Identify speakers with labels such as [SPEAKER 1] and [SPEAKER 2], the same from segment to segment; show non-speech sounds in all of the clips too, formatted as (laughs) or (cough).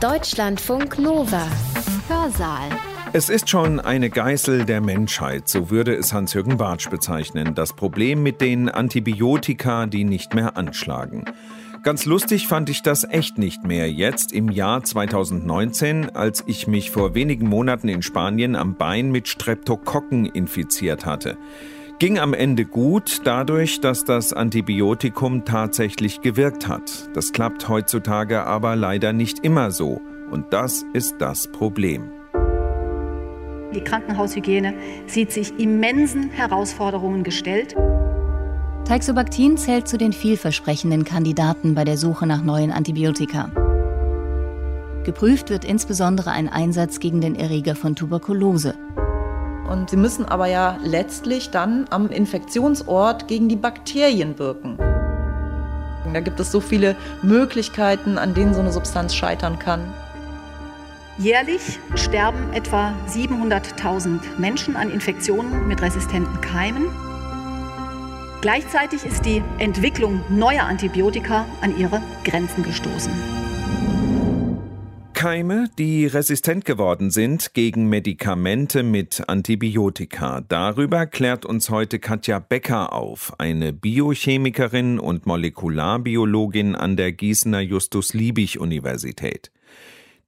[SPEAKER 1] Deutschlandfunk Nova. Hörsaal.
[SPEAKER 2] Es ist schon eine Geißel der Menschheit, so würde es Hans-Jürgen Bartsch bezeichnen. Das Problem mit den Antibiotika, die nicht mehr anschlagen. Ganz lustig fand ich das echt nicht mehr jetzt im Jahr 2019, als ich mich vor wenigen Monaten in Spanien am Bein mit Streptokokken infiziert hatte. Ging am Ende gut dadurch, dass das Antibiotikum tatsächlich gewirkt hat. Das klappt heutzutage aber leider nicht immer so. Und das ist das Problem.
[SPEAKER 3] Die Krankenhaushygiene sieht sich immensen Herausforderungen gestellt.
[SPEAKER 4] Teixobactin zählt zu den vielversprechenden Kandidaten bei der Suche nach neuen Antibiotika. Geprüft wird insbesondere ein Einsatz gegen den Erreger von Tuberkulose.
[SPEAKER 5] Und sie müssen aber ja letztlich dann am Infektionsort gegen die Bakterien wirken. Da gibt es so viele Möglichkeiten, an denen so eine Substanz scheitern kann.
[SPEAKER 3] Jährlich sterben etwa 700.000 Menschen an Infektionen mit resistenten Keimen. Gleichzeitig ist die Entwicklung neuer Antibiotika an ihre Grenzen gestoßen.
[SPEAKER 2] Keime, die resistent geworden sind gegen Medikamente mit Antibiotika. Darüber klärt uns heute Katja Becker auf, eine Biochemikerin und Molekularbiologin an der Gießener Justus-Liebig-Universität.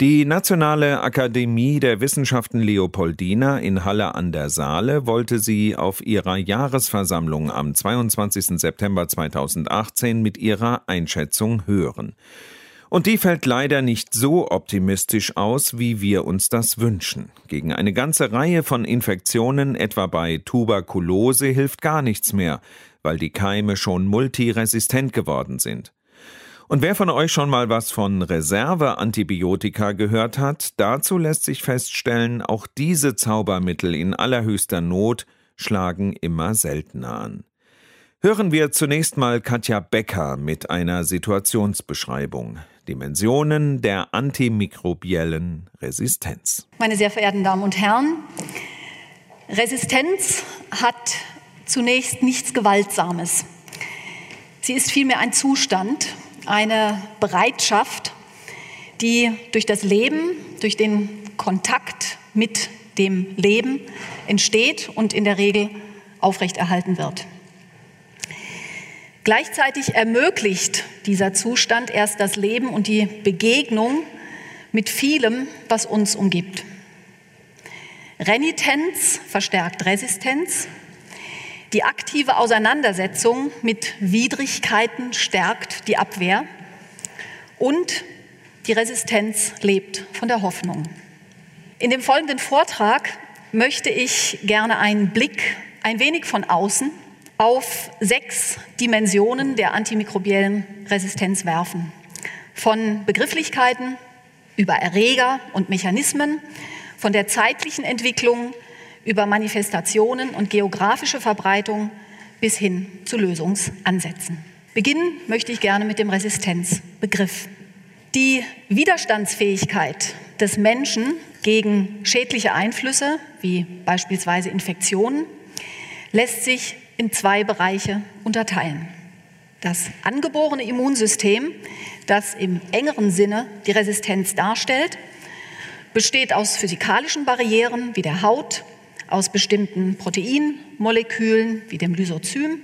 [SPEAKER 2] Die Nationale Akademie der Wissenschaften Leopoldina in Halle an der Saale wollte sie auf ihrer Jahresversammlung am 22. September 2018 mit ihrer Einschätzung hören. Und die fällt leider nicht so optimistisch aus, wie wir uns das wünschen. Gegen eine ganze Reihe von Infektionen, etwa bei Tuberkulose, hilft gar nichts mehr, weil die Keime schon multiresistent geworden sind. Und wer von euch schon mal was von Reserveantibiotika gehört hat, dazu lässt sich feststellen, auch diese Zaubermittel in allerhöchster Not schlagen immer seltener an. Hören wir zunächst mal Katja Becker mit einer Situationsbeschreibung. Dimensionen der antimikrobiellen Resistenz.
[SPEAKER 3] Meine sehr verehrten Damen und Herren, Resistenz hat zunächst nichts Gewaltsames. Sie ist vielmehr ein Zustand, eine Bereitschaft, die durch das Leben, durch den Kontakt mit dem Leben entsteht und in der Regel aufrechterhalten wird. Gleichzeitig ermöglicht dieser Zustand erst das Leben und die Begegnung mit vielem, was uns umgibt. Renitenz verstärkt Resistenz. Die aktive Auseinandersetzung mit Widrigkeiten stärkt die Abwehr. Und die Resistenz lebt von der Hoffnung. In dem folgenden Vortrag möchte ich gerne einen Blick ein wenig von außen auf sechs Dimensionen der antimikrobiellen Resistenz werfen. Von Begrifflichkeiten über Erreger und Mechanismen, von der zeitlichen Entwicklung über Manifestationen und geografische Verbreitung bis hin zu Lösungsansätzen. Beginnen möchte ich gerne mit dem Resistenzbegriff. Die Widerstandsfähigkeit des Menschen gegen schädliche Einflüsse, wie beispielsweise Infektionen, lässt sich in zwei Bereiche unterteilen. Das angeborene Immunsystem, das im engeren Sinne die Resistenz darstellt, besteht aus physikalischen Barrieren wie der Haut, aus bestimmten Proteinmolekülen wie dem Lysozym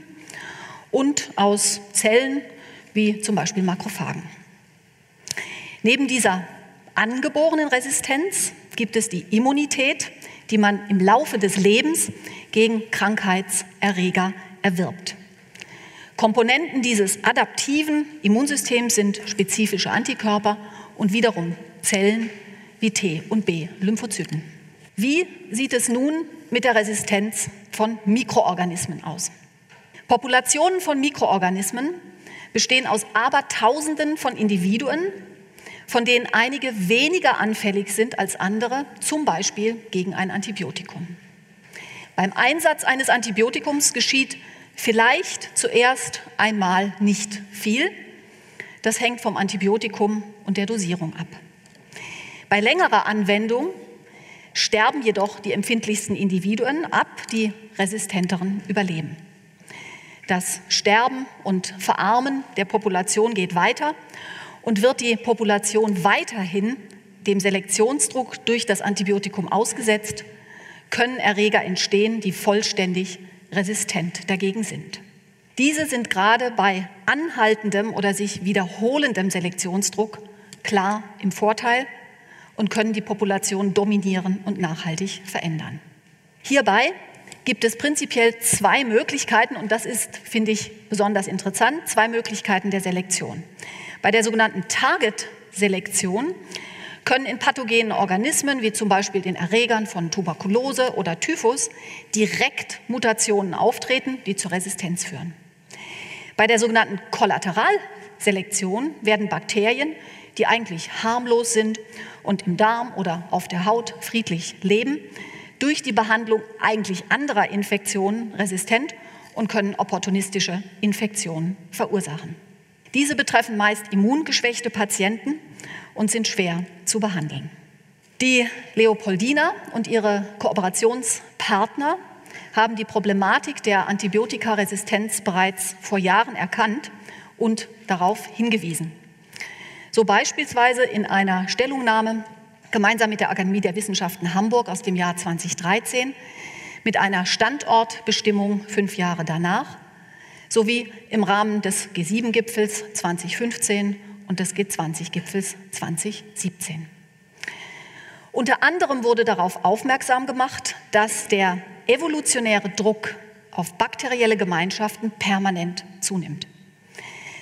[SPEAKER 3] und aus Zellen wie zum Beispiel Makrophagen. Neben dieser angeborenen Resistenz gibt es die Immunität, die man im Laufe des Lebens gegen Krankheitserreger erwirbt. Komponenten dieses adaptiven Immunsystems sind spezifische Antikörper und wiederum Zellen wie T und B, Lymphozyten. Wie sieht es nun mit der Resistenz von Mikroorganismen aus? Populationen von Mikroorganismen bestehen aus Abertausenden von Individuen, von denen einige weniger anfällig sind als andere, zum Beispiel gegen ein Antibiotikum. Beim Einsatz eines Antibiotikums geschieht vielleicht zuerst einmal nicht viel. Das hängt vom Antibiotikum und der Dosierung ab. Bei längerer Anwendung sterben jedoch die empfindlichsten Individuen ab, die resistenteren überleben. Das Sterben und Verarmen der Population geht weiter und wird die Population weiterhin dem Selektionsdruck durch das Antibiotikum ausgesetzt, können Erreger entstehen, die vollständig resistent dagegen sind. Diese sind gerade bei anhaltendem oder sich wiederholendem Selektionsdruck klar im Vorteil und können die Population dominieren und nachhaltig verändern. Hierbei gibt es prinzipiell zwei Möglichkeiten, und das ist, finde ich, besonders interessant, zwei Möglichkeiten der Selektion. Bei der sogenannten Target-Selektion können in pathogenen Organismen, wie zum Beispiel den Erregern von Tuberkulose oder Typhus, direkt Mutationen auftreten, die zur Resistenz führen. Bei der sogenannten Kollateralselektion werden Bakterien, die eigentlich harmlos sind und im Darm oder auf der Haut friedlich leben, durch die Behandlung eigentlich anderer Infektionen resistent und können opportunistische Infektionen verursachen. Diese betreffen meist immungeschwächte Patienten und sind schwer zu behandeln. Die Leopoldina und ihre Kooperationspartner haben die Problematik der Antibiotikaresistenz bereits vor Jahren erkannt und darauf hingewiesen. So beispielsweise in einer Stellungnahme gemeinsam mit der Akademie der Wissenschaften Hamburg aus dem Jahr 2013 mit einer Standortbestimmung fünf Jahre danach sowie im Rahmen des G7-Gipfels 2015 und des G20-Gipfels 2017. Unter anderem wurde darauf aufmerksam gemacht, dass der evolutionäre Druck auf bakterielle Gemeinschaften permanent zunimmt.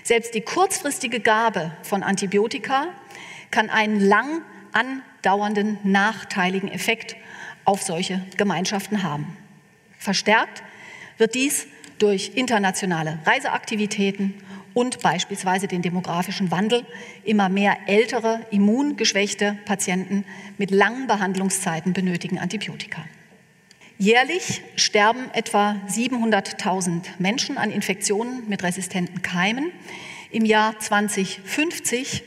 [SPEAKER 3] Selbst die kurzfristige Gabe von Antibiotika kann einen lang andauernden nachteiligen Effekt auf solche Gemeinschaften haben. Verstärkt wird dies durch internationale Reiseaktivitäten und beispielsweise den demografischen Wandel immer mehr ältere, immungeschwächte Patienten mit langen Behandlungszeiten benötigen Antibiotika. Jährlich sterben etwa 700.000 Menschen an Infektionen mit resistenten Keimen. Im Jahr 2050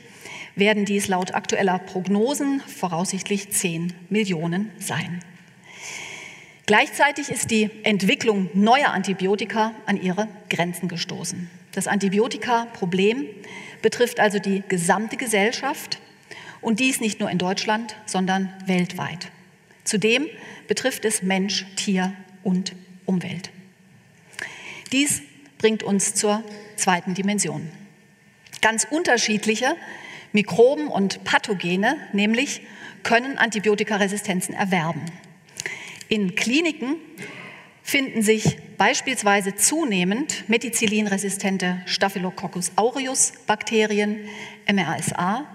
[SPEAKER 3] werden dies laut aktueller Prognosen voraussichtlich 10 Millionen sein. Gleichzeitig ist die Entwicklung neuer Antibiotika an ihre Grenzen gestoßen. Das Antibiotika-Problem betrifft also die gesamte Gesellschaft und dies nicht nur in Deutschland, sondern weltweit. Zudem betrifft es Mensch, Tier und Umwelt. Dies bringt uns zur zweiten Dimension. Ganz unterschiedliche Mikroben und Pathogene nämlich können Antibiotikaresistenzen erwerben. In Kliniken finden sich beispielsweise zunehmend methicillinresistente Staphylococcus aureus Bakterien, MRSA.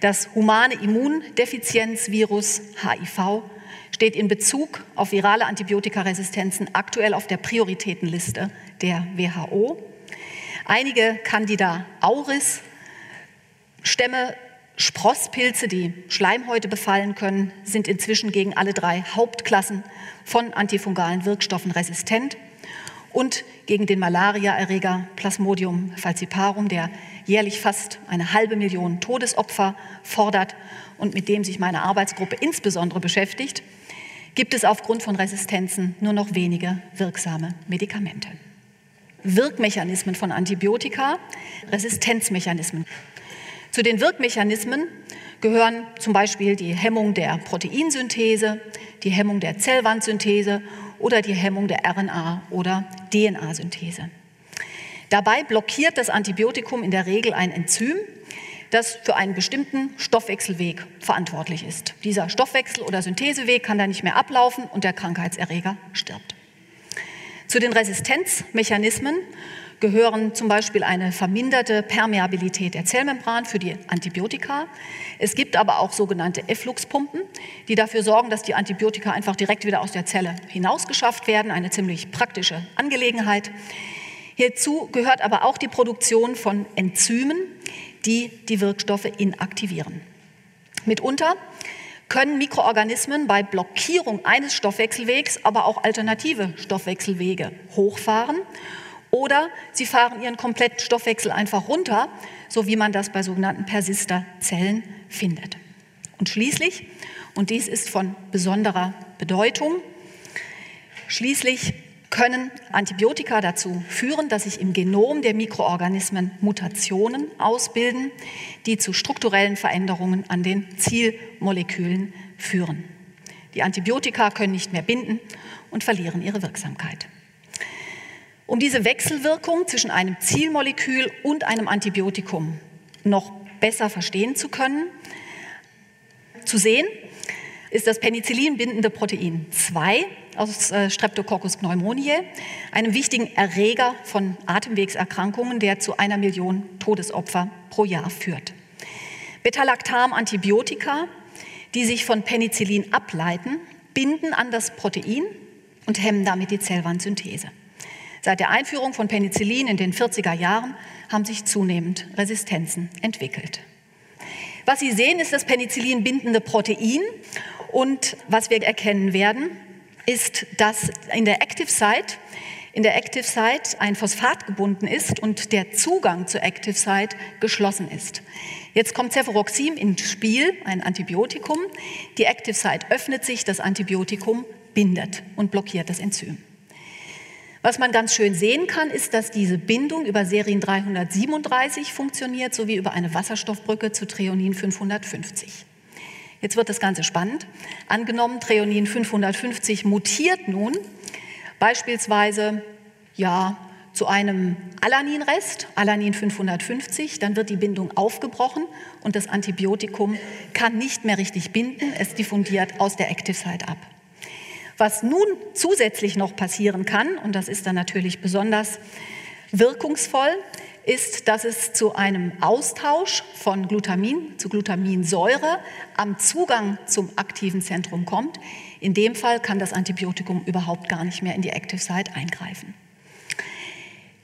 [SPEAKER 3] Das humane Immundefizienzvirus HIV steht in Bezug auf virale Antibiotikaresistenzen aktuell auf der Prioritätenliste der WHO. Einige Candida auris Stämme Sprosspilze, die Schleimhäute befallen können, sind inzwischen gegen alle drei Hauptklassen von antifungalen Wirkstoffen resistent und gegen den Malariaerreger Plasmodium falciparum, der jährlich fast eine halbe Million Todesopfer fordert und mit dem sich meine Arbeitsgruppe insbesondere beschäftigt, gibt es aufgrund von Resistenzen nur noch wenige wirksame Medikamente. Wirkmechanismen von Antibiotika, Resistenzmechanismen. Zu den Wirkmechanismen gehören zum Beispiel die Hemmung der Proteinsynthese, die Hemmung der Zellwandsynthese oder die Hemmung der RNA- oder DNA-Synthese. Dabei blockiert das Antibiotikum in der Regel ein Enzym, das für einen bestimmten Stoffwechselweg verantwortlich ist. Dieser Stoffwechsel- oder Syntheseweg kann da nicht mehr ablaufen und der Krankheitserreger stirbt. Zu den Resistenzmechanismen gehören zum Beispiel eine verminderte Permeabilität der Zellmembran für die Antibiotika. Es gibt aber auch sogenannte Effluxpumpen, die dafür sorgen, dass die Antibiotika einfach direkt wieder aus der Zelle hinausgeschafft werden. Eine ziemlich praktische Angelegenheit. Hierzu gehört aber auch die Produktion von Enzymen, die die Wirkstoffe inaktivieren. Mitunter können Mikroorganismen bei Blockierung eines Stoffwechselwegs aber auch alternative Stoffwechselwege hochfahren oder sie fahren ihren kompletten Stoffwechsel einfach runter, so wie man das bei sogenannten Persisterzellen findet. Und schließlich, und dies ist von besonderer Bedeutung, schließlich können Antibiotika dazu führen, dass sich im Genom der Mikroorganismen Mutationen ausbilden, die zu strukturellen Veränderungen an den Zielmolekülen führen. Die Antibiotika können nicht mehr binden und verlieren ihre Wirksamkeit. Um diese Wechselwirkung zwischen einem Zielmolekül und einem Antibiotikum noch besser verstehen zu können, zu sehen, ist das Penicillin bindende Protein 2 aus äh, Streptococcus pneumoniae, einem wichtigen Erreger von Atemwegserkrankungen, der zu einer Million Todesopfer pro Jahr führt. Beta-Lactam-Antibiotika, die sich von Penicillin ableiten, binden an das Protein und hemmen damit die Zellwandsynthese. Seit der Einführung von Penicillin in den 40er Jahren haben sich zunehmend Resistenzen entwickelt. Was Sie sehen, ist das Penicillin bindende Protein und was wir erkennen werden, ist, dass in der Active Site in der Active Site ein Phosphat gebunden ist und der Zugang zur Active Site geschlossen ist. Jetzt kommt Cefuroxim ins Spiel, ein Antibiotikum. Die Active Site öffnet sich, das Antibiotikum bindet und blockiert das Enzym. Was man ganz schön sehen kann, ist, dass diese Bindung über Serien 337 funktioniert, sowie über eine Wasserstoffbrücke zu Treonin 550. Jetzt wird das Ganze spannend. Angenommen, Treonin 550 mutiert nun beispielsweise ja, zu einem Alaninrest, Alanin 550, dann wird die Bindung aufgebrochen und das Antibiotikum kann nicht mehr richtig binden, es diffundiert aus der Active Site ab. Was nun zusätzlich noch passieren kann, und das ist dann natürlich besonders wirkungsvoll, ist, dass es zu einem Austausch von Glutamin zu Glutaminsäure am Zugang zum aktiven Zentrum kommt. In dem Fall kann das Antibiotikum überhaupt gar nicht mehr in die Active Site eingreifen.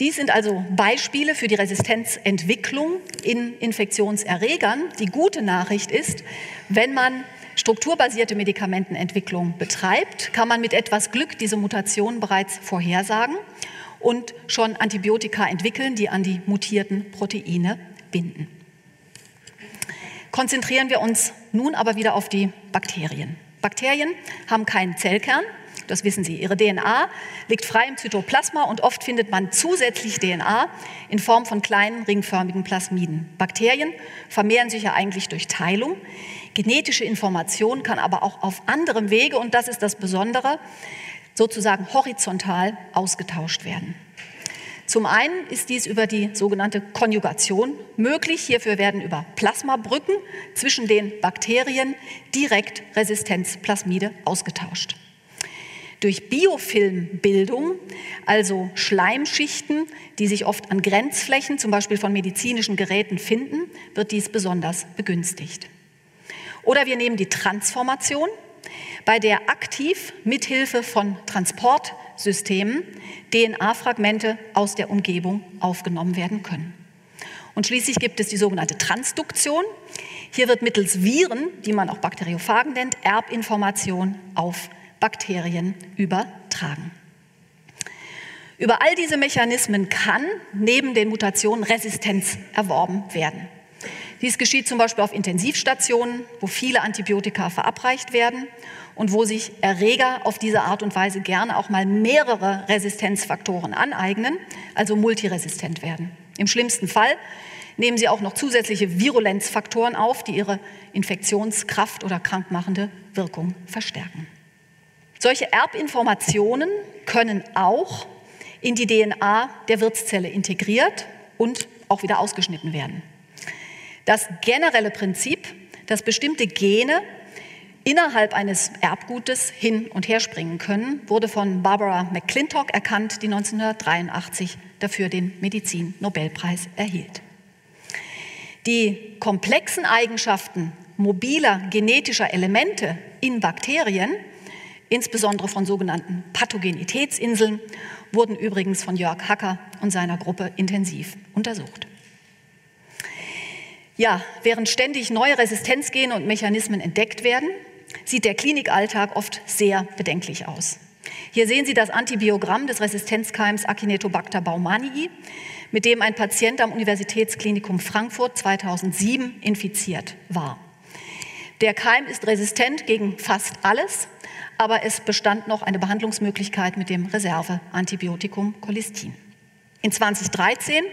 [SPEAKER 3] Dies sind also Beispiele für die Resistenzentwicklung in Infektionserregern. Die gute Nachricht ist, wenn man strukturbasierte Medikamentenentwicklung betreibt, kann man mit etwas Glück diese Mutation bereits vorhersagen und schon Antibiotika entwickeln, die an die mutierten Proteine binden. Konzentrieren wir uns nun aber wieder auf die Bakterien. Bakterien haben keinen Zellkern, das wissen Sie. Ihre DNA liegt frei im Zytoplasma und oft findet man zusätzlich DNA in Form von kleinen ringförmigen Plasmiden. Bakterien vermehren sich ja eigentlich durch Teilung. Genetische Information kann aber auch auf anderem Wege, und das ist das Besondere, sozusagen horizontal ausgetauscht werden. Zum einen ist dies über die sogenannte Konjugation möglich. Hierfür werden über Plasmabrücken zwischen den Bakterien direkt Resistenzplasmide ausgetauscht. Durch Biofilmbildung, also Schleimschichten, die sich oft an Grenzflächen, zum Beispiel von medizinischen Geräten, finden, wird dies besonders begünstigt. Oder wir nehmen die Transformation, bei der aktiv mithilfe von Transportsystemen DNA-Fragmente aus der Umgebung aufgenommen werden können. Und schließlich gibt es die sogenannte Transduktion. Hier wird mittels Viren, die man auch Bakteriophagen nennt, Erbinformation auf Bakterien übertragen. Über all diese Mechanismen kann neben den Mutationen Resistenz erworben werden. Dies geschieht zum Beispiel auf Intensivstationen, wo viele Antibiotika verabreicht werden und wo sich Erreger auf diese Art und Weise gerne auch mal mehrere Resistenzfaktoren aneignen, also multiresistent werden. Im schlimmsten Fall nehmen sie auch noch zusätzliche Virulenzfaktoren auf, die ihre Infektionskraft oder krankmachende Wirkung verstärken. Solche Erbinformationen können auch in die DNA der Wirtszelle integriert und auch wieder ausgeschnitten werden. Das generelle Prinzip, dass bestimmte Gene innerhalb eines Erbgutes hin und her springen können, wurde von Barbara McClintock erkannt, die 1983 dafür den Medizin-Nobelpreis erhielt. Die komplexen Eigenschaften mobiler genetischer Elemente in Bakterien, insbesondere von sogenannten Pathogenitätsinseln, wurden übrigens von Jörg Hacker und seiner Gruppe intensiv untersucht. Ja, während ständig neue Resistenzgene und Mechanismen entdeckt werden, sieht der Klinikalltag oft sehr bedenklich aus. Hier sehen Sie das Antibiogramm des Resistenzkeims Acinetobacter baumannii, mit dem ein Patient am Universitätsklinikum Frankfurt 2007 infiziert war. Der Keim ist resistent gegen fast alles, aber es bestand noch eine Behandlungsmöglichkeit mit dem Reserveantibiotikum Colistin. In 2013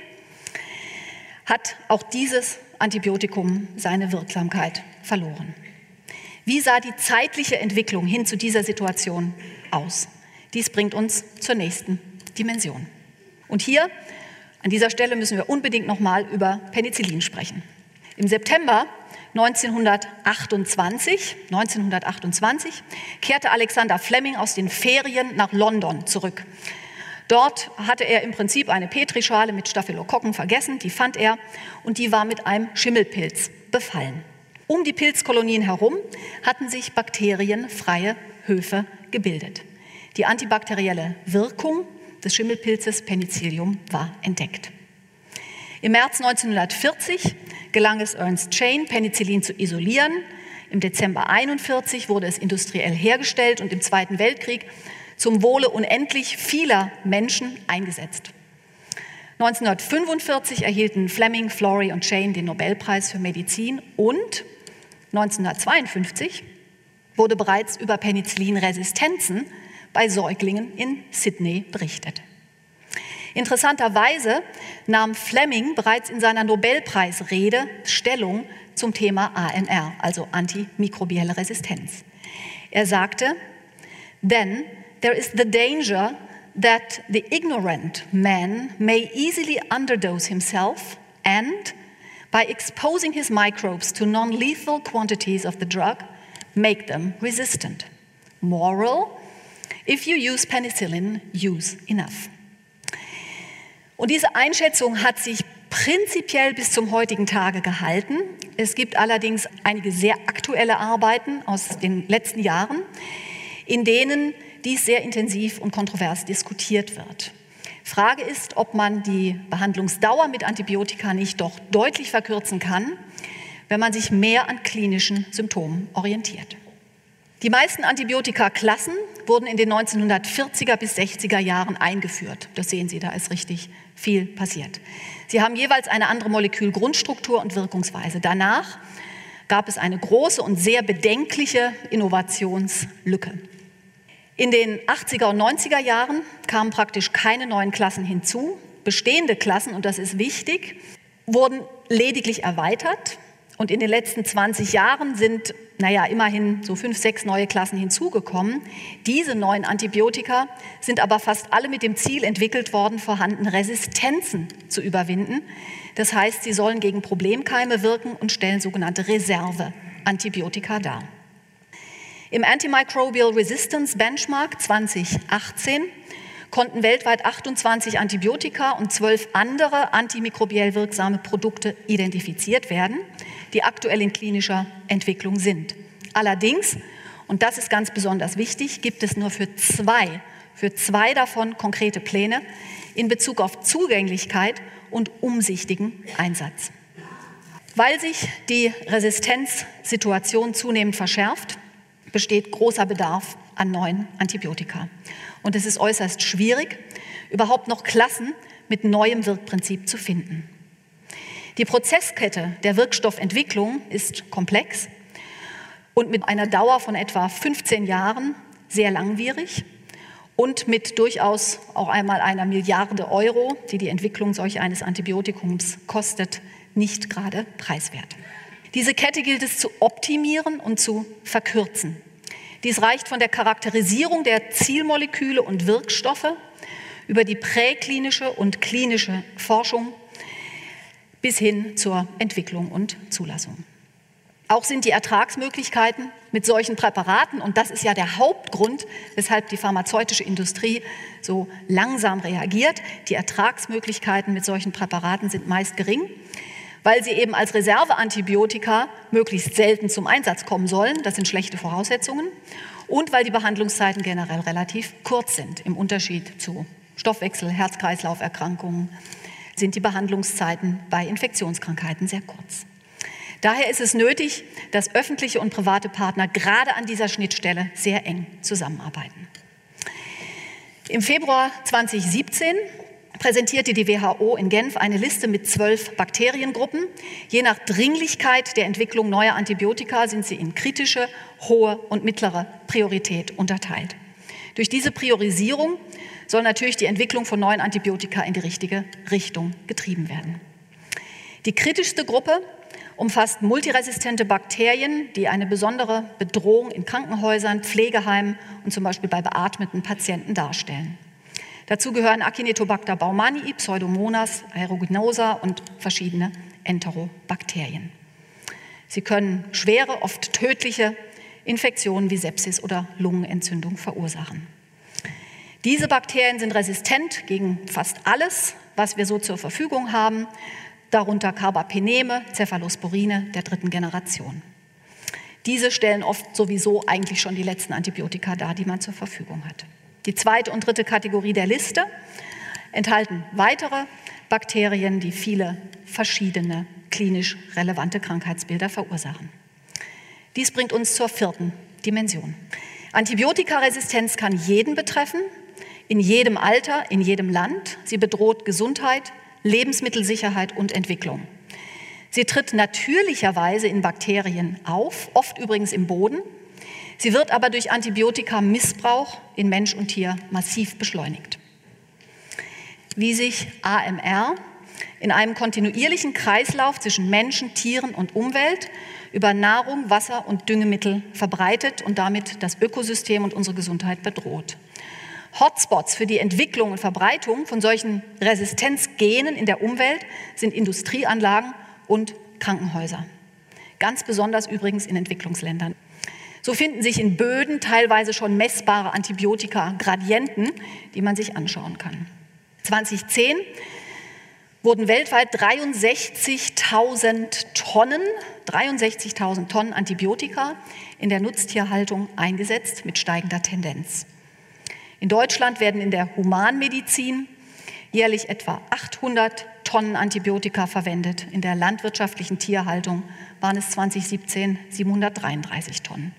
[SPEAKER 3] hat auch dieses Antibiotikum seine Wirksamkeit verloren. Wie sah die zeitliche Entwicklung hin zu dieser Situation aus? Dies bringt uns zur nächsten Dimension. Und hier, an dieser Stelle, müssen wir unbedingt nochmal über Penicillin sprechen. Im September 1928, 1928 kehrte Alexander Fleming aus den Ferien nach London zurück. Dort hatte er im Prinzip eine Petrischale mit Staphylokokken vergessen, die fand er und die war mit einem Schimmelpilz befallen. Um die Pilzkolonien herum hatten sich bakterienfreie Höfe gebildet. Die antibakterielle Wirkung des Schimmelpilzes Penicillium war entdeckt. Im März 1940 gelang es Ernst Chain, Penicillin zu isolieren. Im Dezember 1941 wurde es industriell hergestellt und im Zweiten Weltkrieg zum Wohle unendlich vieler Menschen eingesetzt. 1945 erhielten Fleming, Flory und Chain den Nobelpreis für Medizin und 1952 wurde bereits über Penicillinresistenzen bei Säuglingen in Sydney berichtet. Interessanterweise nahm Fleming bereits in seiner Nobelpreisrede Stellung zum Thema AMR, also antimikrobielle Resistenz. Er sagte, Then there is the danger that the ignorant man may easily underdose himself and, by exposing his microbes to non lethal quantities of the drug, make them resistant. Moral If you use penicillin, use enough. Und diese Einschätzung hat sich prinzipiell bis zum heutigen Tage gehalten. Es gibt allerdings einige sehr aktuelle Arbeiten aus den letzten Jahren, in denen dies sehr intensiv und kontrovers diskutiert wird. Frage ist, ob man die Behandlungsdauer mit Antibiotika nicht doch deutlich verkürzen kann, wenn man sich mehr an klinischen Symptomen orientiert. Die meisten Antibiotika-Klassen wurden in den 1940er bis 60er Jahren eingeführt. Das sehen Sie, da ist richtig viel passiert. Sie haben jeweils eine andere Molekülgrundstruktur und Wirkungsweise. Danach gab es eine große und sehr bedenkliche Innovationslücke. In den 80er und 90er Jahren kamen praktisch keine neuen Klassen hinzu. Bestehende Klassen, und das ist wichtig, wurden lediglich erweitert. Und in den letzten 20 Jahren sind, naja, immerhin so fünf, sechs neue Klassen hinzugekommen. Diese neuen Antibiotika sind aber fast alle mit dem Ziel entwickelt worden, vorhandene Resistenzen zu überwinden. Das heißt, sie sollen gegen Problemkeime wirken und stellen sogenannte Reserve-Antibiotika dar. Im Antimicrobial Resistance Benchmark 2018 konnten weltweit 28 Antibiotika und zwölf andere antimikrobiell wirksame Produkte identifiziert werden die aktuell in klinischer Entwicklung sind. Allerdings, und das ist ganz besonders wichtig, gibt es nur für zwei, für zwei davon konkrete Pläne in Bezug auf Zugänglichkeit und umsichtigen Einsatz. Weil sich die Resistenzsituation zunehmend verschärft, besteht großer Bedarf an neuen Antibiotika. Und es ist äußerst schwierig, überhaupt noch Klassen mit neuem Wirkprinzip zu finden. Die Prozesskette der Wirkstoffentwicklung ist komplex und mit einer Dauer von etwa 15 Jahren sehr langwierig und mit durchaus auch einmal einer Milliarde Euro, die die Entwicklung solch eines Antibiotikums kostet, nicht gerade preiswert. Diese Kette gilt es zu optimieren und zu verkürzen. Dies reicht von der Charakterisierung der Zielmoleküle und Wirkstoffe über die präklinische und klinische Forschung bis hin zur Entwicklung und Zulassung. Auch sind die Ertragsmöglichkeiten mit solchen Präparaten, und das ist ja der Hauptgrund, weshalb die pharmazeutische Industrie so langsam reagiert, die Ertragsmöglichkeiten mit solchen Präparaten sind meist gering, weil sie eben als Reserveantibiotika möglichst selten zum Einsatz kommen sollen. Das sind schlechte Voraussetzungen. Und weil die Behandlungszeiten generell relativ kurz sind, im Unterschied zu Stoffwechsel, Herz-Kreislauf-Erkrankungen sind die Behandlungszeiten bei Infektionskrankheiten sehr kurz. Daher ist es nötig, dass öffentliche und private Partner gerade an dieser Schnittstelle sehr eng zusammenarbeiten. Im Februar 2017 präsentierte die WHO in Genf eine Liste mit zwölf Bakteriengruppen. Je nach Dringlichkeit der Entwicklung neuer Antibiotika sind sie in kritische, hohe und mittlere Priorität unterteilt. Durch diese Priorisierung soll natürlich die Entwicklung von neuen Antibiotika in die richtige Richtung getrieben werden. Die kritischste Gruppe umfasst multiresistente Bakterien, die eine besondere Bedrohung in Krankenhäusern, Pflegeheimen und zum Beispiel bei beatmeten Patienten darstellen. Dazu gehören Acinetobacter baumannii, Pseudomonas aeruginosa und verschiedene Enterobakterien. Sie können schwere, oft tödliche Infektionen wie Sepsis oder Lungenentzündung verursachen. Diese Bakterien sind resistent gegen fast alles, was wir so zur Verfügung haben, darunter Carbapeneme, Cephalosporine der dritten Generation. Diese stellen oft sowieso eigentlich schon die letzten Antibiotika dar, die man zur Verfügung hat. Die zweite und dritte Kategorie der Liste enthalten weitere Bakterien, die viele verschiedene klinisch relevante Krankheitsbilder verursachen. Dies bringt uns zur vierten Dimension. Antibiotikaresistenz kann jeden betreffen, in jedem Alter, in jedem Land. Sie bedroht Gesundheit, Lebensmittelsicherheit und Entwicklung. Sie tritt natürlicherweise in Bakterien auf, oft übrigens im Boden. Sie wird aber durch Antibiotika-Missbrauch in Mensch und Tier massiv beschleunigt. Wie sich AMR in einem kontinuierlichen Kreislauf zwischen Menschen, Tieren und Umwelt über Nahrung, Wasser und Düngemittel verbreitet und damit das Ökosystem und unsere Gesundheit bedroht. Hotspots für die Entwicklung und Verbreitung von solchen Resistenzgenen in der Umwelt sind Industrieanlagen und Krankenhäuser. Ganz besonders übrigens in Entwicklungsländern. So finden sich in Böden teilweise schon messbare Antibiotika-Gradienten, die man sich anschauen kann. 2010 wurden weltweit 63.000 Tonnen, 63.000 Tonnen Antibiotika in der Nutztierhaltung eingesetzt mit steigender Tendenz. In Deutschland werden in der Humanmedizin jährlich etwa 800 Tonnen Antibiotika verwendet. In der landwirtschaftlichen Tierhaltung waren es 2017 733 Tonnen.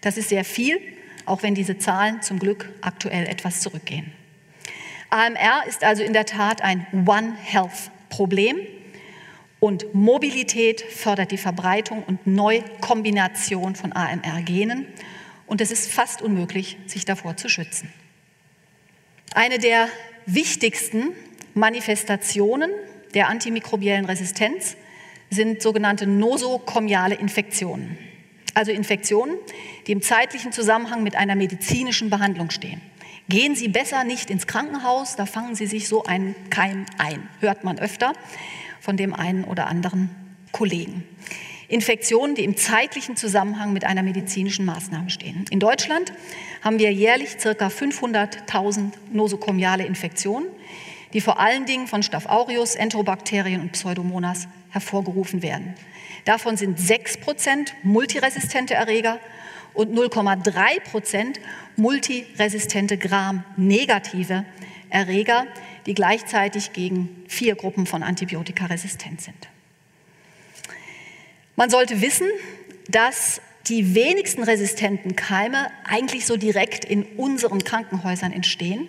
[SPEAKER 3] Das ist sehr viel, auch wenn diese Zahlen zum Glück aktuell etwas zurückgehen. AMR ist also in der Tat ein One Health Problem und Mobilität fördert die Verbreitung und Neukombination von AMR-Genen und es ist fast unmöglich, sich davor zu schützen. Eine der wichtigsten Manifestationen der antimikrobiellen Resistenz sind sogenannte nosokomiale Infektionen, also Infektionen, die im zeitlichen Zusammenhang mit einer medizinischen Behandlung stehen. Gehen Sie besser nicht ins Krankenhaus, da fangen Sie sich so einen Keim ein, hört man öfter von dem einen oder anderen Kollegen. Infektionen, die im zeitlichen Zusammenhang mit einer medizinischen Maßnahme stehen. In Deutschland haben wir jährlich ca. 500.000 nosokomiale Infektionen, die vor allen Dingen von Staph aureus, Enterobakterien und Pseudomonas hervorgerufen werden. Davon sind 6 Prozent multiresistente Erreger und 0,3 Prozent multiresistente Gram-negative Erreger, die gleichzeitig gegen vier Gruppen von Antibiotika resistent sind. Man sollte wissen, dass die wenigsten resistenten Keime eigentlich so direkt in unseren Krankenhäusern entstehen.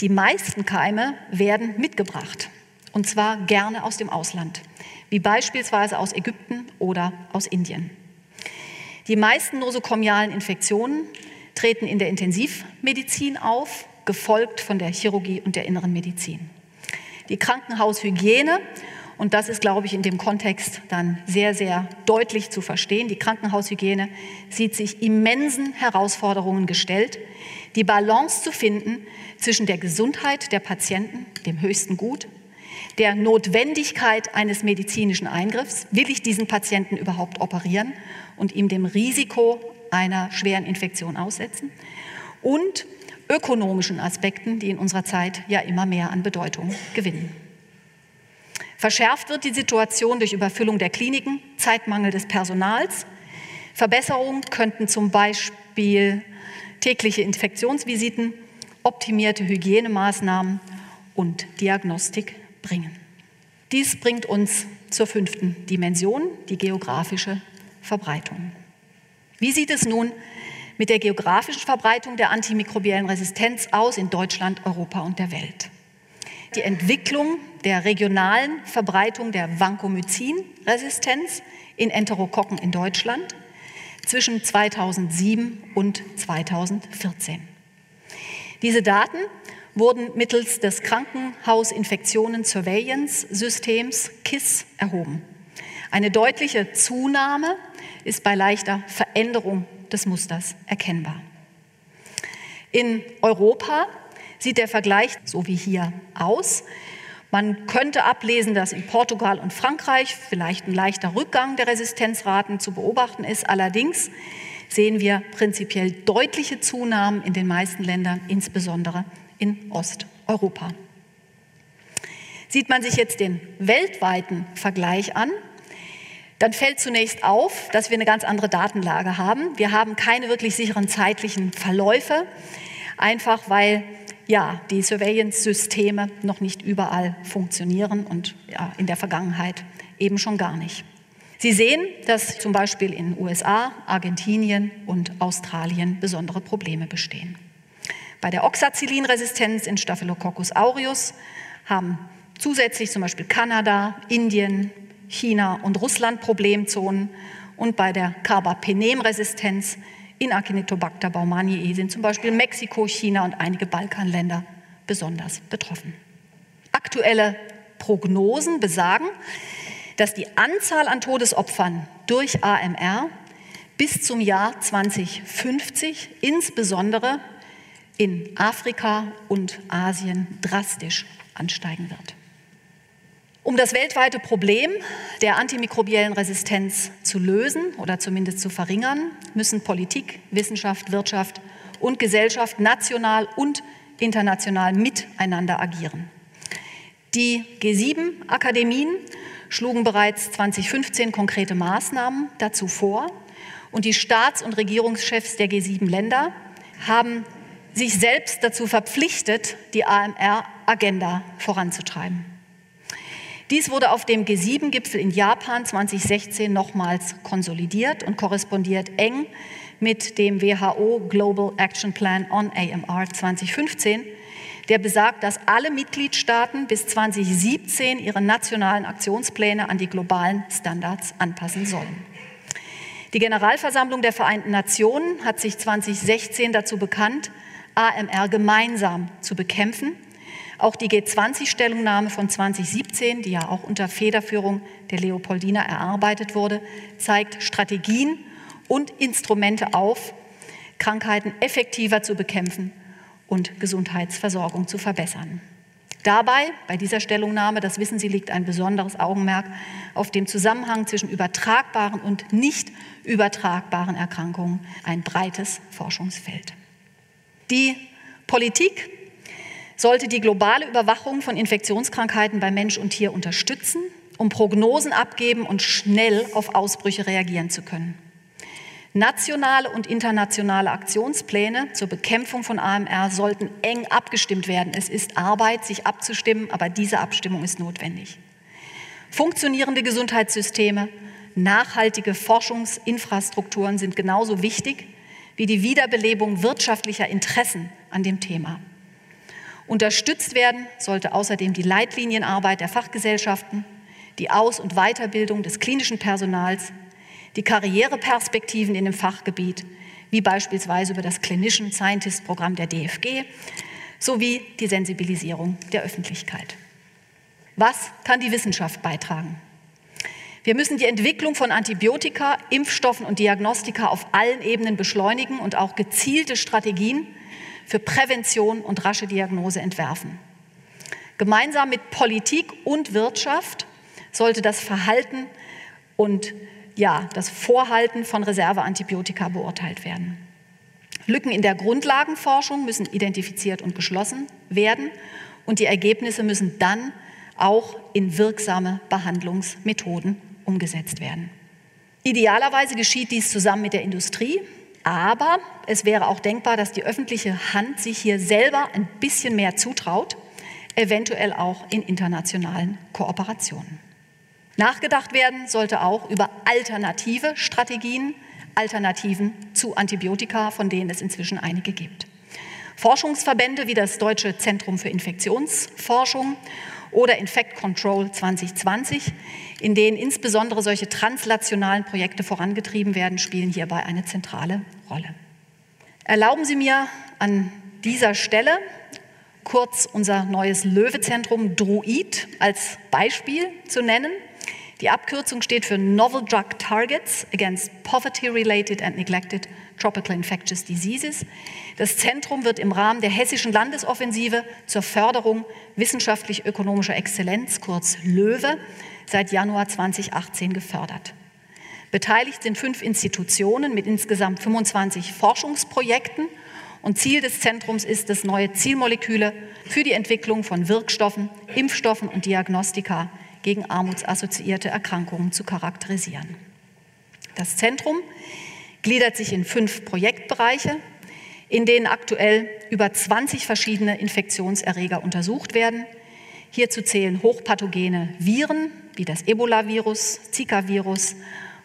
[SPEAKER 3] Die meisten Keime werden mitgebracht, und zwar gerne aus dem Ausland, wie beispielsweise aus Ägypten oder aus Indien. Die meisten nosokomialen Infektionen treten in der Intensivmedizin auf, gefolgt von der Chirurgie und der inneren Medizin. Die Krankenhaushygiene und das ist, glaube ich, in dem Kontext dann sehr, sehr deutlich zu verstehen. Die Krankenhaushygiene sieht sich immensen Herausforderungen gestellt, die Balance zu finden zwischen der Gesundheit der Patienten, dem höchsten Gut, der Notwendigkeit eines medizinischen Eingriffs, will ich diesen Patienten überhaupt operieren und ihm dem Risiko einer schweren Infektion aussetzen, und ökonomischen Aspekten, die in unserer Zeit ja immer mehr an Bedeutung gewinnen. Verschärft wird die Situation durch Überfüllung der Kliniken, Zeitmangel des Personals. Verbesserungen könnten zum Beispiel tägliche Infektionsvisiten, optimierte Hygienemaßnahmen und Diagnostik bringen. Dies bringt uns zur fünften Dimension, die geografische Verbreitung. Wie sieht es nun mit der geografischen Verbreitung der antimikrobiellen Resistenz aus in Deutschland, Europa und der Welt? Die Entwicklung der regionalen Verbreitung der Vancomycin-Resistenz in Enterokokken in Deutschland zwischen 2007 und 2014. Diese Daten wurden mittels des Krankenhausinfektionen Surveillance Systems KISS erhoben. Eine deutliche Zunahme ist bei leichter Veränderung des Musters erkennbar. In Europa sieht der Vergleich so wie hier aus. Man könnte ablesen, dass in Portugal und Frankreich vielleicht ein leichter Rückgang der Resistenzraten zu beobachten ist. Allerdings sehen wir prinzipiell deutliche Zunahmen in den meisten Ländern, insbesondere in Osteuropa. Sieht man sich jetzt den weltweiten Vergleich an, dann fällt zunächst auf, dass wir eine ganz andere Datenlage haben. Wir haben keine wirklich sicheren zeitlichen Verläufe, einfach weil ja, die Surveillance-Systeme noch nicht überall funktionieren und ja, in der Vergangenheit eben schon gar nicht. Sie sehen, dass zum Beispiel in USA, Argentinien und Australien besondere Probleme bestehen. Bei der Oxacylinresistenz in Staphylococcus aureus haben zusätzlich zum Beispiel Kanada, Indien, China und Russland Problemzonen und bei der Carbapenem-Resistenz in Acinetobacter baumannii sind zum Beispiel Mexiko, China und einige Balkanländer besonders betroffen. Aktuelle Prognosen besagen, dass die Anzahl an Todesopfern durch AMR bis zum Jahr 2050 insbesondere in Afrika und Asien drastisch ansteigen wird. Um das weltweite Problem der antimikrobiellen Resistenz zu lösen oder zumindest zu verringern, müssen Politik, Wissenschaft, Wirtschaft und Gesellschaft national und international miteinander agieren. Die G7-Akademien schlugen bereits 2015 konkrete Maßnahmen dazu vor und die Staats- und Regierungschefs der G7-Länder haben sich selbst dazu verpflichtet, die AMR-Agenda voranzutreiben. Dies wurde auf dem G7-Gipfel in Japan 2016 nochmals konsolidiert und korrespondiert eng mit dem WHO Global Action Plan on AMR 2015, der besagt, dass alle Mitgliedstaaten bis 2017 ihre nationalen Aktionspläne an die globalen Standards anpassen sollen. Die Generalversammlung der Vereinten Nationen hat sich 2016 dazu bekannt, AMR gemeinsam zu bekämpfen auch die G20-Stellungnahme von 2017, die ja auch unter Federführung der Leopoldina erarbeitet wurde, zeigt Strategien und Instrumente auf, Krankheiten effektiver zu bekämpfen und Gesundheitsversorgung zu verbessern. Dabei, bei dieser Stellungnahme, das wissen Sie, liegt ein besonderes Augenmerk auf dem Zusammenhang zwischen übertragbaren und nicht übertragbaren Erkrankungen, ein breites Forschungsfeld. Die Politik sollte die globale Überwachung von Infektionskrankheiten bei Mensch und Tier unterstützen, um Prognosen abgeben und schnell auf Ausbrüche reagieren zu können. Nationale und internationale Aktionspläne zur Bekämpfung von AMR sollten eng abgestimmt werden. Es ist Arbeit, sich abzustimmen, aber diese Abstimmung ist notwendig. Funktionierende Gesundheitssysteme, nachhaltige Forschungsinfrastrukturen sind genauso wichtig wie die Wiederbelebung wirtschaftlicher Interessen an dem Thema. Unterstützt werden sollte außerdem die Leitlinienarbeit der Fachgesellschaften, die Aus- und Weiterbildung des klinischen Personals, die Karriereperspektiven in dem Fachgebiet, wie beispielsweise über das Clinician Scientist Programm der DFG, sowie die Sensibilisierung der Öffentlichkeit. Was kann die Wissenschaft beitragen? Wir müssen die Entwicklung von Antibiotika, Impfstoffen und Diagnostika auf allen Ebenen beschleunigen und auch gezielte Strategien für Prävention und rasche Diagnose entwerfen. Gemeinsam mit Politik und Wirtschaft sollte das Verhalten und ja, das Vorhalten von Reserveantibiotika beurteilt werden. Lücken in der Grundlagenforschung müssen identifiziert und geschlossen werden und die Ergebnisse müssen dann auch in wirksame Behandlungsmethoden umgesetzt werden. Idealerweise geschieht dies zusammen mit der Industrie, aber es wäre auch denkbar, dass die öffentliche Hand sich hier selber ein bisschen mehr zutraut, eventuell auch in internationalen Kooperationen. Nachgedacht werden sollte auch über alternative Strategien, Alternativen zu Antibiotika, von denen es inzwischen einige gibt. Forschungsverbände wie das Deutsche Zentrum für Infektionsforschung oder Infect Control 2020, in denen insbesondere solche translationalen Projekte vorangetrieben werden, spielen hierbei eine zentrale Rolle. Erlauben Sie mir an dieser Stelle kurz unser neues Löwezentrum Druid als Beispiel zu nennen. Die Abkürzung steht für Novel Drug Targets Against Poverty-Related and Neglected Tropical Infectious Diseases. Das Zentrum wird im Rahmen der hessischen Landesoffensive zur Förderung wissenschaftlich-ökonomischer Exzellenz, kurz LÖWE, seit Januar 2018 gefördert. Beteiligt sind fünf Institutionen mit insgesamt 25 Forschungsprojekten und Ziel des Zentrums ist es, neue Zielmoleküle für die Entwicklung von Wirkstoffen, Impfstoffen und Diagnostika gegen armutsassoziierte Erkrankungen zu charakterisieren. Das Zentrum gliedert sich in fünf Projektbereiche, in denen aktuell über 20 verschiedene Infektionserreger untersucht werden. Hierzu zählen hochpathogene Viren wie das Ebola-Virus, Zika-Virus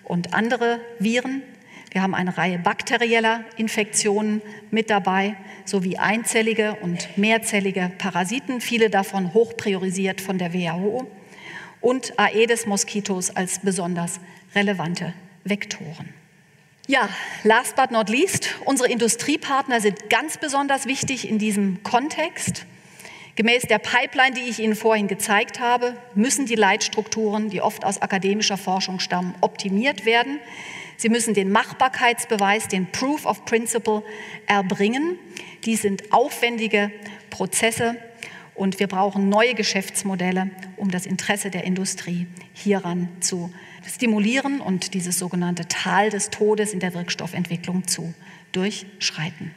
[SPEAKER 3] und andere Viren. Wir haben eine Reihe bakterieller Infektionen mit dabei, sowie einzellige und mehrzellige Parasiten, viele davon hoch priorisiert von der WHO und Aedes-Moskitos als besonders relevante Vektoren. Ja, last but not least, unsere Industriepartner sind ganz besonders wichtig in diesem Kontext. Gemäß der Pipeline, die ich Ihnen vorhin gezeigt habe, müssen die Leitstrukturen, die oft aus akademischer Forschung stammen, optimiert werden. Sie müssen den Machbarkeitsbeweis, den Proof of Principle erbringen. Dies sind aufwendige Prozesse, und wir brauchen neue Geschäftsmodelle, um das Interesse der Industrie hieran zu stimulieren und dieses sogenannte Tal des Todes in der Wirkstoffentwicklung zu durchschreiten.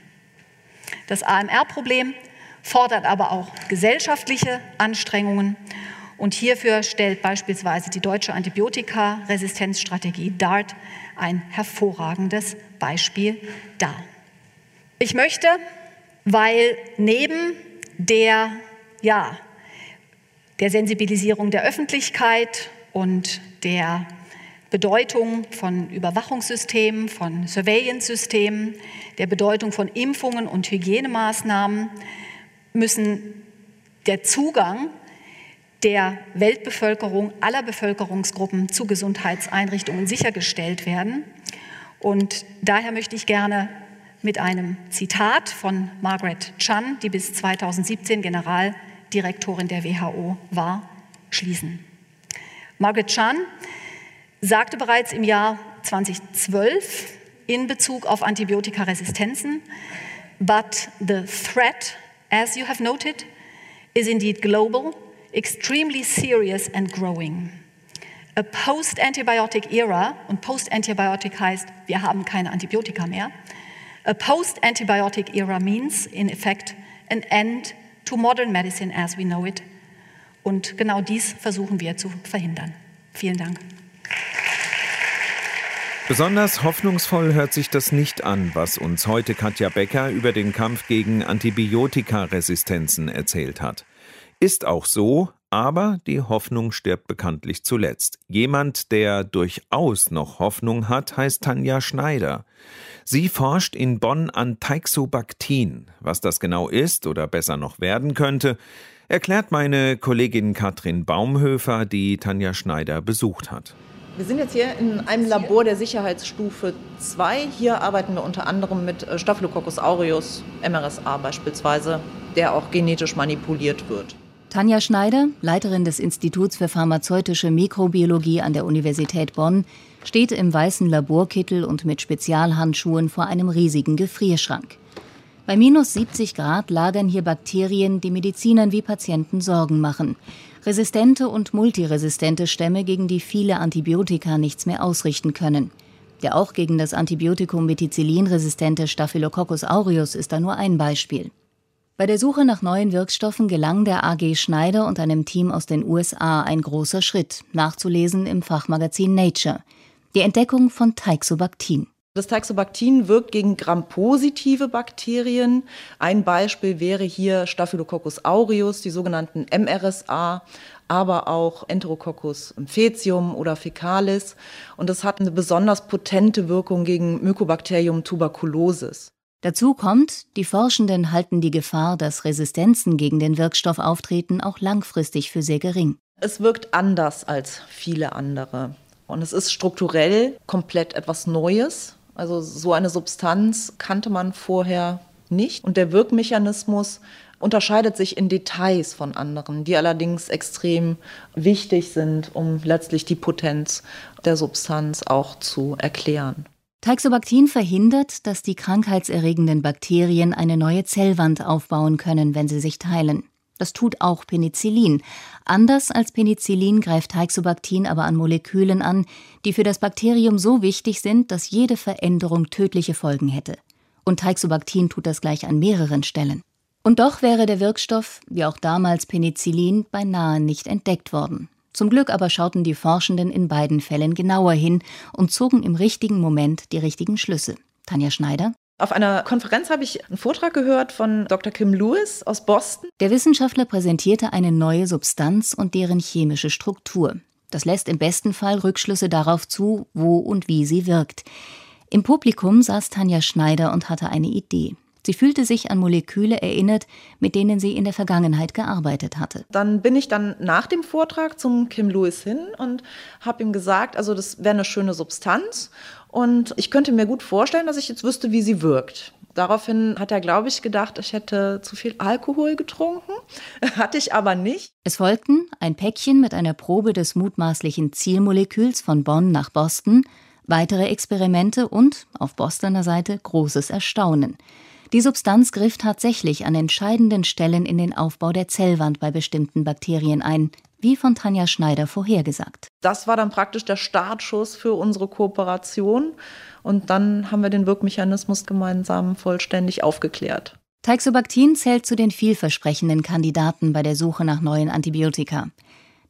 [SPEAKER 3] Das AMR-Problem fordert aber auch gesellschaftliche Anstrengungen. Und hierfür stellt beispielsweise die deutsche Antibiotikaresistenzstrategie DART ein hervorragendes Beispiel dar. Ich möchte, weil neben der ja, der Sensibilisierung der Öffentlichkeit und der Bedeutung von Überwachungssystemen, von Surveillance-Systemen, der Bedeutung von Impfungen und Hygienemaßnahmen müssen der Zugang der Weltbevölkerung, aller Bevölkerungsgruppen zu Gesundheitseinrichtungen sichergestellt werden. Und daher möchte ich gerne mit einem Zitat von Margaret Chan, die bis 2017 General Direktorin der WHO war, schließen. Margaret Chan sagte bereits im Jahr 2012 in Bezug auf Antibiotikaresistenzen, but the threat, as you have noted, is indeed global, extremely serious and growing. A post-antibiotic era, und post-antibiotic heißt, wir haben keine Antibiotika mehr. A post-antibiotic era means, in effect, an end to modern medicine as we know it. Und genau dies versuchen wir zu verhindern. Vielen Dank.
[SPEAKER 2] Besonders hoffnungsvoll hört sich das nicht an, was uns heute Katja Becker über den Kampf gegen Antibiotikaresistenzen erzählt hat. Ist auch so, aber die Hoffnung stirbt bekanntlich zuletzt. Jemand, der durchaus noch Hoffnung hat, heißt Tanja Schneider. Sie forscht in Bonn an Teixobactin. Was das genau ist oder besser noch werden könnte, erklärt meine Kollegin Katrin Baumhöfer, die Tanja Schneider besucht hat.
[SPEAKER 5] Wir sind jetzt hier in einem Labor der Sicherheitsstufe 2. Hier arbeiten wir unter anderem mit äh, Staphylococcus aureus, MRSA beispielsweise, der auch genetisch manipuliert wird.
[SPEAKER 4] Tanja Schneider, Leiterin des Instituts für pharmazeutische Mikrobiologie an der Universität Bonn, steht im weißen Laborkittel und mit Spezialhandschuhen vor einem riesigen Gefrierschrank. Bei minus 70 Grad lagern hier Bakterien, die Medizinern wie Patienten Sorgen machen. Resistente und multiresistente Stämme, gegen die viele Antibiotika nichts mehr ausrichten können. Der auch gegen das Antibiotikum Methicillin resistente Staphylococcus aureus ist da nur ein Beispiel. Bei der Suche nach neuen Wirkstoffen gelang der AG Schneider und einem Team aus den USA ein großer Schritt, nachzulesen im Fachmagazin Nature die Entdeckung von Teixobactin.
[SPEAKER 5] Das Teixobactin wirkt gegen grampositive Bakterien. Ein Beispiel wäre hier Staphylococcus aureus, die sogenannten MRSA, aber auch Enterococcus faecium oder fecalis. Und das hat eine besonders potente Wirkung gegen Mycobacterium tuberculosis.
[SPEAKER 4] Dazu kommt, die Forschenden halten die Gefahr, dass Resistenzen gegen den Wirkstoff auftreten, auch langfristig für sehr gering.
[SPEAKER 5] Es wirkt anders als viele andere. Und es ist strukturell komplett etwas Neues. Also so eine Substanz kannte man vorher nicht. Und der Wirkmechanismus unterscheidet sich in Details von anderen, die allerdings extrem wichtig sind, um letztlich die Potenz der Substanz auch zu erklären.
[SPEAKER 4] Teixobactin verhindert, dass die krankheitserregenden Bakterien eine neue Zellwand aufbauen können, wenn sie sich teilen. Das tut auch Penicillin. Anders als Penicillin greift Teixobactin aber an Molekülen an, die für das Bakterium so wichtig sind, dass jede Veränderung tödliche Folgen hätte. Und Teixobactin tut das gleich an mehreren Stellen. Und doch wäre der Wirkstoff, wie auch damals Penicillin, beinahe nicht entdeckt worden. Zum Glück aber schauten die Forschenden in beiden Fällen genauer hin und zogen im richtigen Moment die richtigen Schlüsse. Tanja Schneider
[SPEAKER 5] auf einer Konferenz habe ich einen Vortrag gehört von Dr. Kim Lewis aus Boston.
[SPEAKER 4] Der Wissenschaftler präsentierte eine neue Substanz und deren chemische Struktur. Das lässt im besten Fall Rückschlüsse darauf zu, wo und wie sie wirkt. Im Publikum saß Tanja Schneider und hatte eine Idee. Sie fühlte sich an Moleküle erinnert, mit denen sie in der Vergangenheit gearbeitet hatte.
[SPEAKER 5] Dann bin ich dann nach dem Vortrag zum Kim Lewis hin und habe ihm gesagt, also das wäre eine schöne Substanz und ich könnte mir gut vorstellen, dass ich jetzt wüsste, wie sie wirkt. Daraufhin hat er, glaube ich, gedacht, ich hätte zu viel Alkohol getrunken. (laughs) Hatte ich aber nicht.
[SPEAKER 4] Es folgten ein Päckchen mit einer Probe des mutmaßlichen Zielmoleküls von Bonn nach Boston, weitere Experimente und, auf Bostoner Seite, großes Erstaunen. Die Substanz griff tatsächlich an entscheidenden Stellen in den Aufbau der Zellwand bei bestimmten Bakterien ein, wie von Tanja Schneider vorhergesagt.
[SPEAKER 5] Das war dann praktisch der Startschuss für unsere Kooperation und dann haben wir den Wirkmechanismus gemeinsam vollständig aufgeklärt.
[SPEAKER 4] Teixobactin zählt zu den vielversprechenden Kandidaten bei der Suche nach neuen Antibiotika.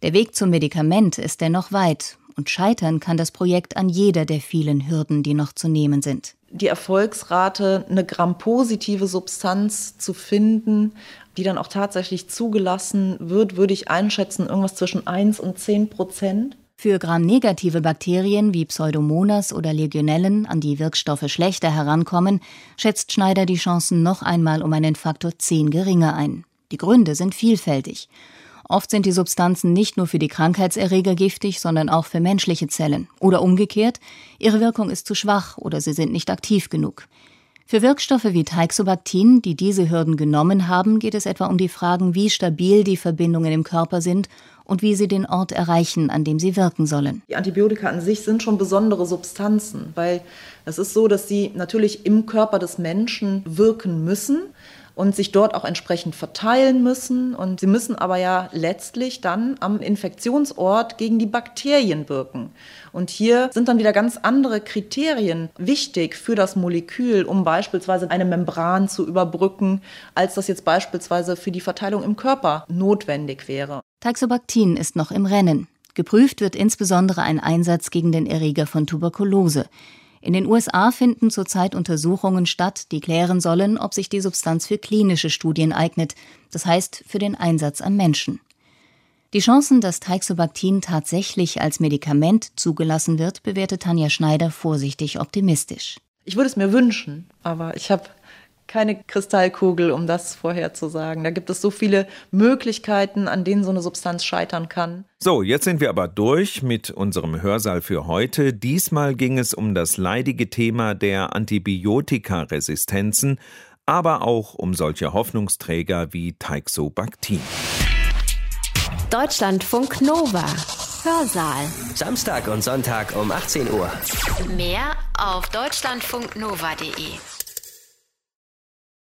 [SPEAKER 4] Der Weg zum Medikament ist dennoch weit und scheitern kann das Projekt an jeder der vielen Hürden, die noch zu nehmen sind
[SPEAKER 5] die Erfolgsrate, eine grampositive Substanz zu finden, die dann auch tatsächlich zugelassen wird, würde ich einschätzen, irgendwas zwischen 1 und 10 Prozent.
[SPEAKER 4] Für gramnegative Bakterien wie Pseudomonas oder Legionellen, an die Wirkstoffe schlechter herankommen, schätzt Schneider die Chancen noch einmal um einen Faktor 10 geringer ein. Die Gründe sind vielfältig. Oft sind die Substanzen nicht nur für die Krankheitserreger giftig, sondern auch für menschliche Zellen. Oder umgekehrt, ihre Wirkung ist zu schwach oder sie sind nicht aktiv genug. Für Wirkstoffe wie Teixobactin, die diese Hürden genommen haben, geht es etwa um die Fragen, wie stabil die Verbindungen im Körper sind und wie sie den Ort erreichen, an dem sie wirken sollen.
[SPEAKER 5] Die Antibiotika an sich sind schon besondere Substanzen, weil es ist so, dass sie natürlich im Körper des Menschen wirken müssen und sich dort auch entsprechend verteilen müssen. Und sie müssen aber ja letztlich dann am Infektionsort gegen die Bakterien wirken. Und hier sind dann wieder ganz andere Kriterien wichtig für das Molekül, um beispielsweise eine Membran zu überbrücken, als das jetzt beispielsweise für die Verteilung im Körper notwendig wäre.
[SPEAKER 4] Taxobactin ist noch im Rennen. Geprüft wird insbesondere ein Einsatz gegen den Erreger von Tuberkulose. In den USA finden zurzeit Untersuchungen statt, die klären sollen, ob sich die Substanz für klinische Studien eignet, das heißt für den Einsatz am Menschen. Die Chancen, dass Teixobactin tatsächlich als Medikament zugelassen wird, bewertet Tanja Schneider vorsichtig optimistisch.
[SPEAKER 5] Ich würde es mir wünschen, aber ich habe keine Kristallkugel, um das vorherzusagen. Da gibt es so viele Möglichkeiten, an denen so eine Substanz scheitern kann.
[SPEAKER 2] So, jetzt sind wir aber durch mit unserem Hörsaal für heute. Diesmal ging es um das leidige Thema der Antibiotikaresistenzen, aber auch um solche Hoffnungsträger wie Teixobactin.
[SPEAKER 1] Deutschlandfunk Nova. Hörsaal.
[SPEAKER 6] Samstag und Sonntag um 18 Uhr.
[SPEAKER 1] Mehr auf deutschlandfunknova.de.